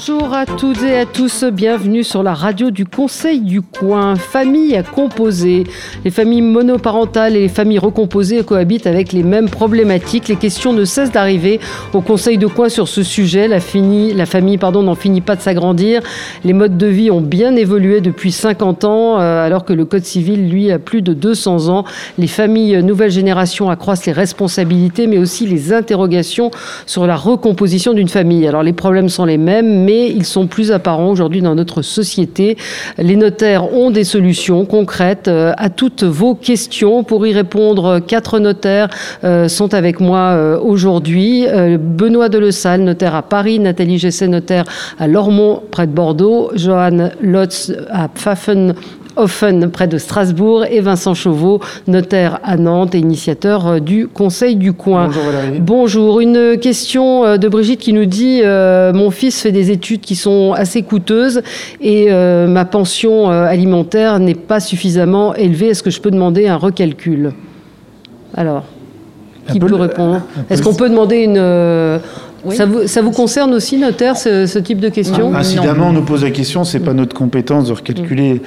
Bonjour à toutes et à tous, bienvenue sur la radio du Conseil du Coin. Famille à composer. Les familles monoparentales et les familles recomposées cohabitent avec les mêmes problématiques. Les questions ne cessent d'arriver au Conseil du Coin sur ce sujet. La, la famille pardon, n'en finit pas de s'agrandir. Les modes de vie ont bien évolué depuis 50 ans, euh, alors que le Code civil, lui, a plus de 200 ans. Les familles nouvelle génération accroissent les responsabilités, mais aussi les interrogations sur la recomposition d'une famille. Alors les problèmes sont les mêmes, mais ils sont plus apparents aujourd'hui dans notre société. Les notaires ont des solutions concrètes euh, à toutes vos questions. Pour y répondre, quatre notaires euh, sont avec moi euh, aujourd'hui. Benoît Delessal, notaire à Paris, Nathalie Gesset, notaire à Lormont, près de Bordeaux, Johan Lotz à Pfaffen Offen près de Strasbourg et Vincent Chauveau, notaire à Nantes et initiateur euh, du Conseil du coin. Bonjour Valérie. Bonjour, une question euh, de Brigitte qui nous dit euh, mon fils fait des études qui sont assez coûteuses et ma pension alimentaire n'est pas suffisamment élevée. Est-ce que je peux demander un recalcul? Alors, qui peut, répondre Est-ce qu'on peut demander une ça, vous, ça, vous, concerne aussi, notaire, ce, type de question? Incidemment, on nous pose la question, c'est pas notre compétence de recalculer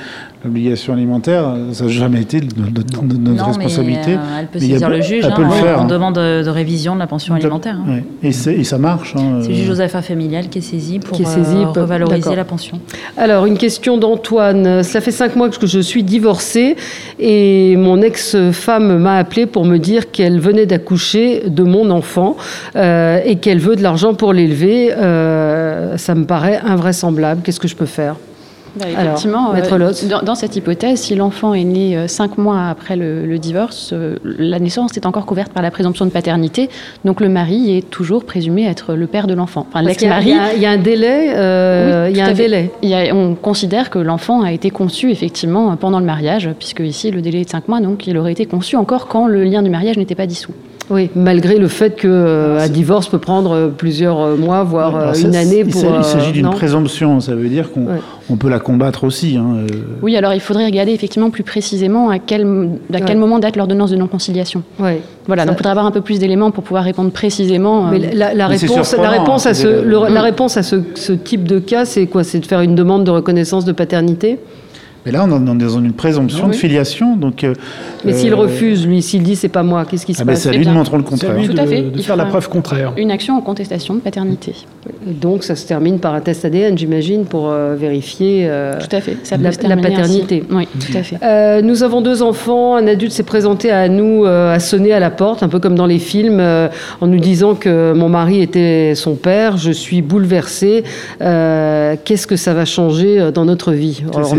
l'obligation alimentaire, ça n'a jamais été notre, responsabilité. Euh, elle peut saisir le juge hein, en, demande de, révision de la pension alimentaire. Hein. Et, et, ça marche. Hein, c'est le juge aux affaires familiales qui est saisi pour est saisi, euh, revaloriser la pension. Alors, une question d'Antoine. Cela fait cinq mois que je suis divorcée et mon ex-femme m'a appelé pour me dire qu'elle venait d'accoucher de mon enfant euh, et qu'elle veut de l'argent pour l'élever. ça me paraît invraisemblable. Qu'est-ce que je peux faire? Bah, effectivement, euh, dans, cette hypothèse, si l'enfant est né euh, cinq mois après le, divorce, euh, la naissance est encore couverte par la présomption de paternité, donc le mari est toujours présumé être le père de l'enfant. Enfin, l'ex-mari. Il, y, a un délai. il y a un délai. on considère que l'enfant a été conçu effectivement pendant le mariage, puisque ici le délai est de cinq mois, donc il aurait été conçu encore quand le lien du mariage n'était pas dissous. Oui, malgré le fait qu'un euh, divorce peut prendre euh, plusieurs euh, mois, voire une année. Pour, il s'agit d'une présomption, ça veut dire qu'on peut la combattre aussi. Hein, oui, alors il faudrait regarder effectivement plus précisément à quel, à quel moment date l'ordonnance de non-conciliation. Voilà, donc il faudrait avoir un peu plus d'éléments pour pouvoir répondre précisément. Mais la, réponse, la réponse à, ce, la réponse à ce type de cas, c'est quoi? C'est de faire une demande de reconnaissance de paternité? Mais là, on est dans une présomption de filiation. Donc, euh, mais s'il euh, refuse, lui, s'il dit c'est pas moi, qu'est-ce qui se ah passe C'est à lui de montrer le contraire. Tout à fait. De, faire la preuve contraire. Une action en contestation de paternité. donc, ça se termine par un test ADN, j'imagine, pour euh, vérifier tout à fait. Ça la, la, paternité. Oui, tout à fait. nous avons deux enfants. Un adulte s'est présenté à nous, a sonné à la porte, un peu comme dans les films, en nous disant que mon mari était son père. Je suis bouleversée. Qu'est-ce que ça va changer dans notre vie Alors,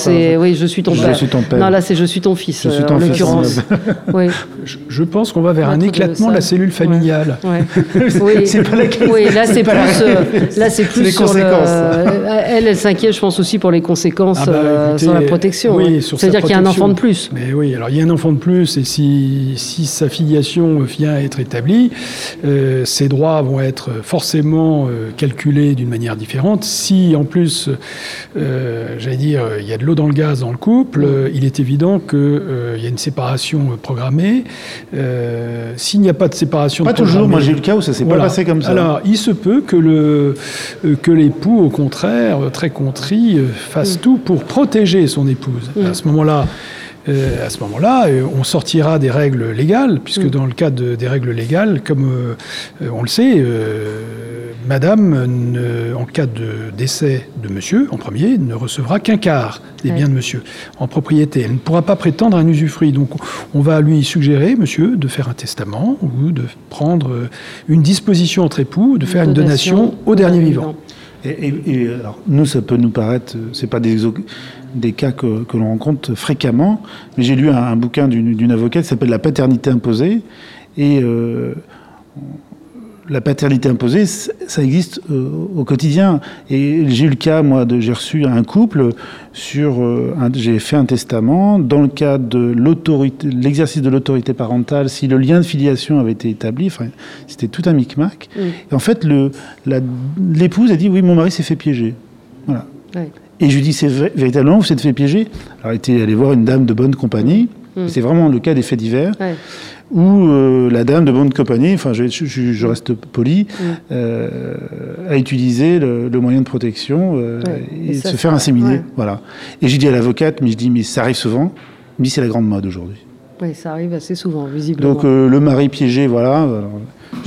c'est, oui, je suis ton père. Non, là, c'est je suis ton fils, je suis en l'occurrence. oui. je, pense qu'on va vers un éclatement de, la cellule familiale. oui, c'est pas la Oui, là, c'est plus, euh, là, c'est plus les sur conséquences. Le, elle, elle s'inquiète, je pense aussi pour les conséquences ah bah, euh, sur la protection. Oui, C'est-à-dire qu'il y a un enfant de plus. Mais oui, alors il y a un enfant de plus, et si, si sa filiation vient à être établie, euh, ses droits vont être forcément calculés d'une manière différente. Si en plus, j'allais dire, il y a de l'eau dans le gaz dans le couple, euh, il est évident qu'il euh, y a une séparation euh, programmée. S'il n'y a pas de séparation pas toujours, moi j'ai eu le cas où ça s'est pas passé comme ça. Alors, il se peut que, le, que l'époux, au contraire, très contrit, fasse mm. tout pour protéger son épouse. Mm. À ce moment-là, à ce moment-là, on sortira des règles légales, puisque mm. dans le cas des règles légales, comme on le sait, Madame, en cas de décès de monsieur, en premier, ne recevra qu'un quart des biens de monsieur en propriété. Elle ne pourra pas prétendre un usufruit. Donc on va lui suggérer, monsieur, de faire un testament ou de prendre une disposition entre époux, de faire une donation, au dernier vivant. Et, alors, nous, ça peut nous paraître, c'est pas des, des cas que, l'on rencontre fréquemment, mais j'ai lu un, bouquin d'une avocate qui s'appelle La paternité imposée, et euh, la paternité imposée, ça existe euh, au quotidien. Et j'ai eu le cas, moi, de, j'ai reçu un couple sur, euh, j'ai fait un testament dans le cadre de l'autorité, l'exercice de l'autorité parentale, si le lien de filiation avait été établi, c'était tout un micmac. Et en fait, le, l'épouse a dit, oui, mon mari s'est fait piéger. Voilà. Et je lui dis, c'est véritablement, vous s'est fait piéger? Alors, elle était allée voir une dame de bonne compagnie. Mm. C'est vraiment le cas des faits divers. Où euh, la dame de bonne compagnie, enfin je, reste poli, mm. euh, a utilisé le, moyen de protection euh, et, se faire inséminer. Voilà. Et j'ai dit à l'avocate, mais je dis, mais ça arrive souvent. Mais c'est la grande mode aujourd'hui. Oui, ça arrive assez souvent, visiblement. Donc le mari piégé, voilà.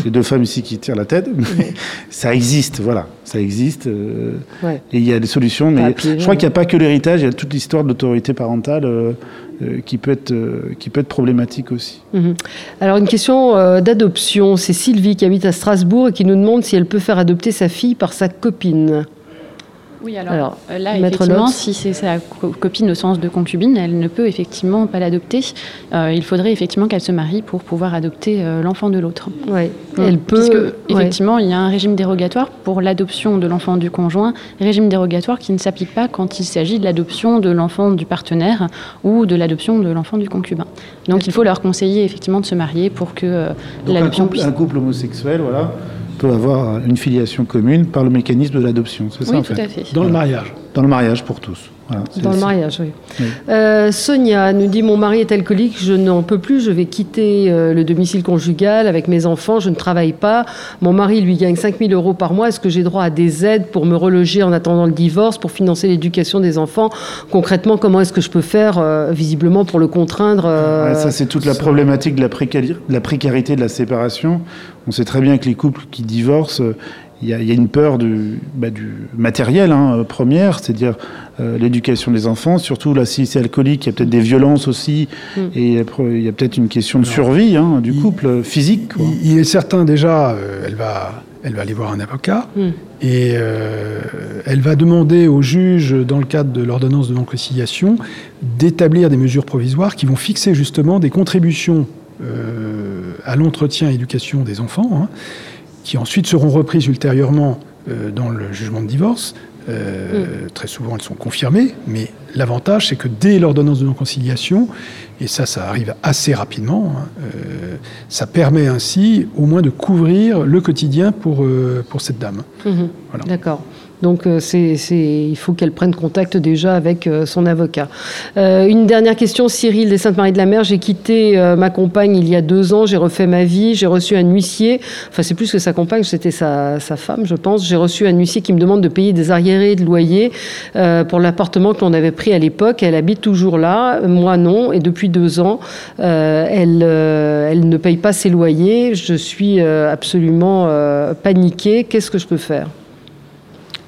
J'ai deux femmes ici qui tirent la tête. ça existe, voilà. Ça existe. Euh, et il y a des solutions. Mais je crois qu'il n'y a pas que l'héritage, il y a toute l'histoire de l'autorité parentale euh, euh, qui, peut être, qui peut être problématique aussi. Mhm. Alors, une question d'adoption. C'est Sylvie qui habite à Strasbourg et qui nous demande si elle peut faire adopter sa fille par sa copine. Oui, alors, euh, là, effectivement, si c'est sa copine au sens de concubine, elle ne peut effectivement pas l'adopter. Euh, il faudrait effectivement qu'elle se marie pour pouvoir adopter euh, l'enfant de l'autre. Oui, elle peut. Puisque, effectivement, il y a un régime dérogatoire pour l'adoption de l'enfant du conjoint, régime dérogatoire qui ne s'applique pas quand il s'agit de l'adoption de l'enfant du partenaire ou de l'adoption de l'enfant du concubin. Donc, il faut leur conseiller effectivement de se marier pour que l'adoption puisse. Un couple homosexuel, voilà peut avoir une filiation commune par le mécanisme de l'adoption. C'est ça, en fait. à fait. Dans le mariage. Dans le mariage pour tous. Dans le mariage, oui. Euh, Sonia nous dit Mon mari est alcoolique, je n'en peux plus, je vais quitter euh, le domicile conjugal avec mes enfants, je ne travaille pas. Mon mari lui gagne 5000 euros par mois. Est-ce que j'ai droit à des aides pour me reloger en attendant le divorce, pour financer l'éducation des enfants? Concrètement, comment est-ce que je peux faire, euh, visiblement, pour le contraindre Ça, c'est toute la problématique de la, la précarité de la séparation. On sait très bien que les couples qui divorcent, il y, a, une peur du, bah, matériel, hein, première, c'est-à-dire euh, l'éducation des enfants, surtout là, si c'est alcoolique, il y a peut-être des violences aussi, mm. et il y a peut-être une question de survie hein, du couple physique. Il, est certain déjà, euh, elle, va, elle va aller voir un avocat, mm. et euh, elle va demander au juge, dans le cadre de l'ordonnance de non-conciliation, d'établir des mesures provisoires qui vont fixer justement des contributions à l'entretien et éducation des enfants. Hein, qui ensuite seront reprises ultérieurement euh, dans le jugement de divorce. Euh, mm. Très souvent, elles sont confirmées, mais l'avantage, c'est que dès l'ordonnance de non-conciliation, et ça, ça arrive assez rapidement, hein, euh, ça permet ainsi au moins de couvrir le quotidien pour, pour cette dame. Mm-hmm. Voilà. D'accord. Donc euh, il faut qu'elle prenne contact déjà avec euh, son avocat. Euh, une dernière question, Cyril des Saintes-Maries de la Mer. J'ai quitté ma compagne il y a deux ans, j'ai refait ma vie, j'ai reçu un huissier, enfin c'est plus que sa compagne, c'était sa, femme je pense, j'ai reçu un huissier qui me demande de payer des arriérés de loyer pour l'appartement que l'on avait pris à l'époque. Elle habite toujours là, moi non, et depuis deux ans, elle, elle ne paye pas ses loyers. Je suis absolument paniquée. Qu'est-ce que je peux faire?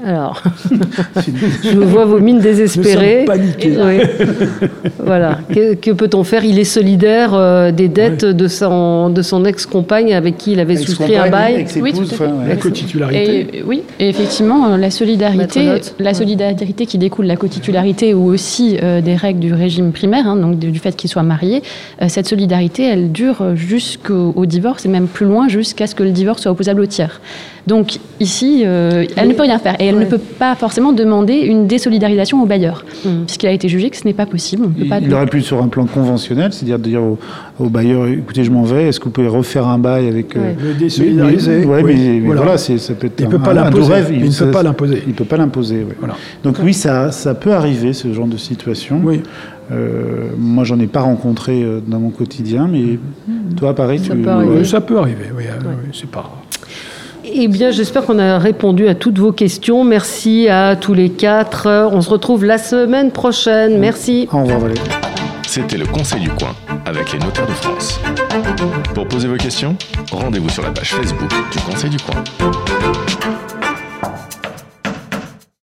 Alors, je vois vos mines désespérées. Oui. voilà. Que, peut-on faire? Il est solidaire euh, des dettes de son, de son ex-compagne avec qui il avait souscrit un bail? Oui, tout La cotitularité. oui, et effectivement, euh, la solidarité, la solidarité qui découle de la cotitularité ou aussi euh, des règles du régime primaire, hein, donc du fait qu'il soit marié, cette solidarité, elle dure jusqu'au divorce et même plus loin jusqu'à ce que le divorce soit opposable au tiers. Donc ici, euh, elle ne peut rien faire et elle ne peut pas forcément demander une désolidarisation au bailleur, mm. puisqu'il a été jugé que ce n'est pas possible. il, aurait pu sur un plan conventionnel, c'est-à-dire dire au, bailleur, écoutez, je m'en vais, est-ce que vous pouvez refaire un bail avec... Euh, le désolidariser. Mais, mais, voilà, ça peut être il un, peut pas rêve. Il, ne peut pas l'imposer. Il ne peut pas l'imposer, voilà. Donc oui, ça, ça peut arriver, ce genre de situation. Oui. Euh, moi, j'en ai pas rencontré euh, dans mon quotidien, mais mm. toi, pareil, ça tu... Peut arriver. Ça peut arriver, oui, oui c'est pas... Eh bien, j'espère qu'on a répondu à toutes vos questions. Merci à tous les quatre. On se retrouve la semaine prochaine. Merci. Au revoir, Valérie. C'était le Conseil du coin avec les notaires de France. Pour poser vos questions, rendez-vous sur la page Facebook du Conseil du coin.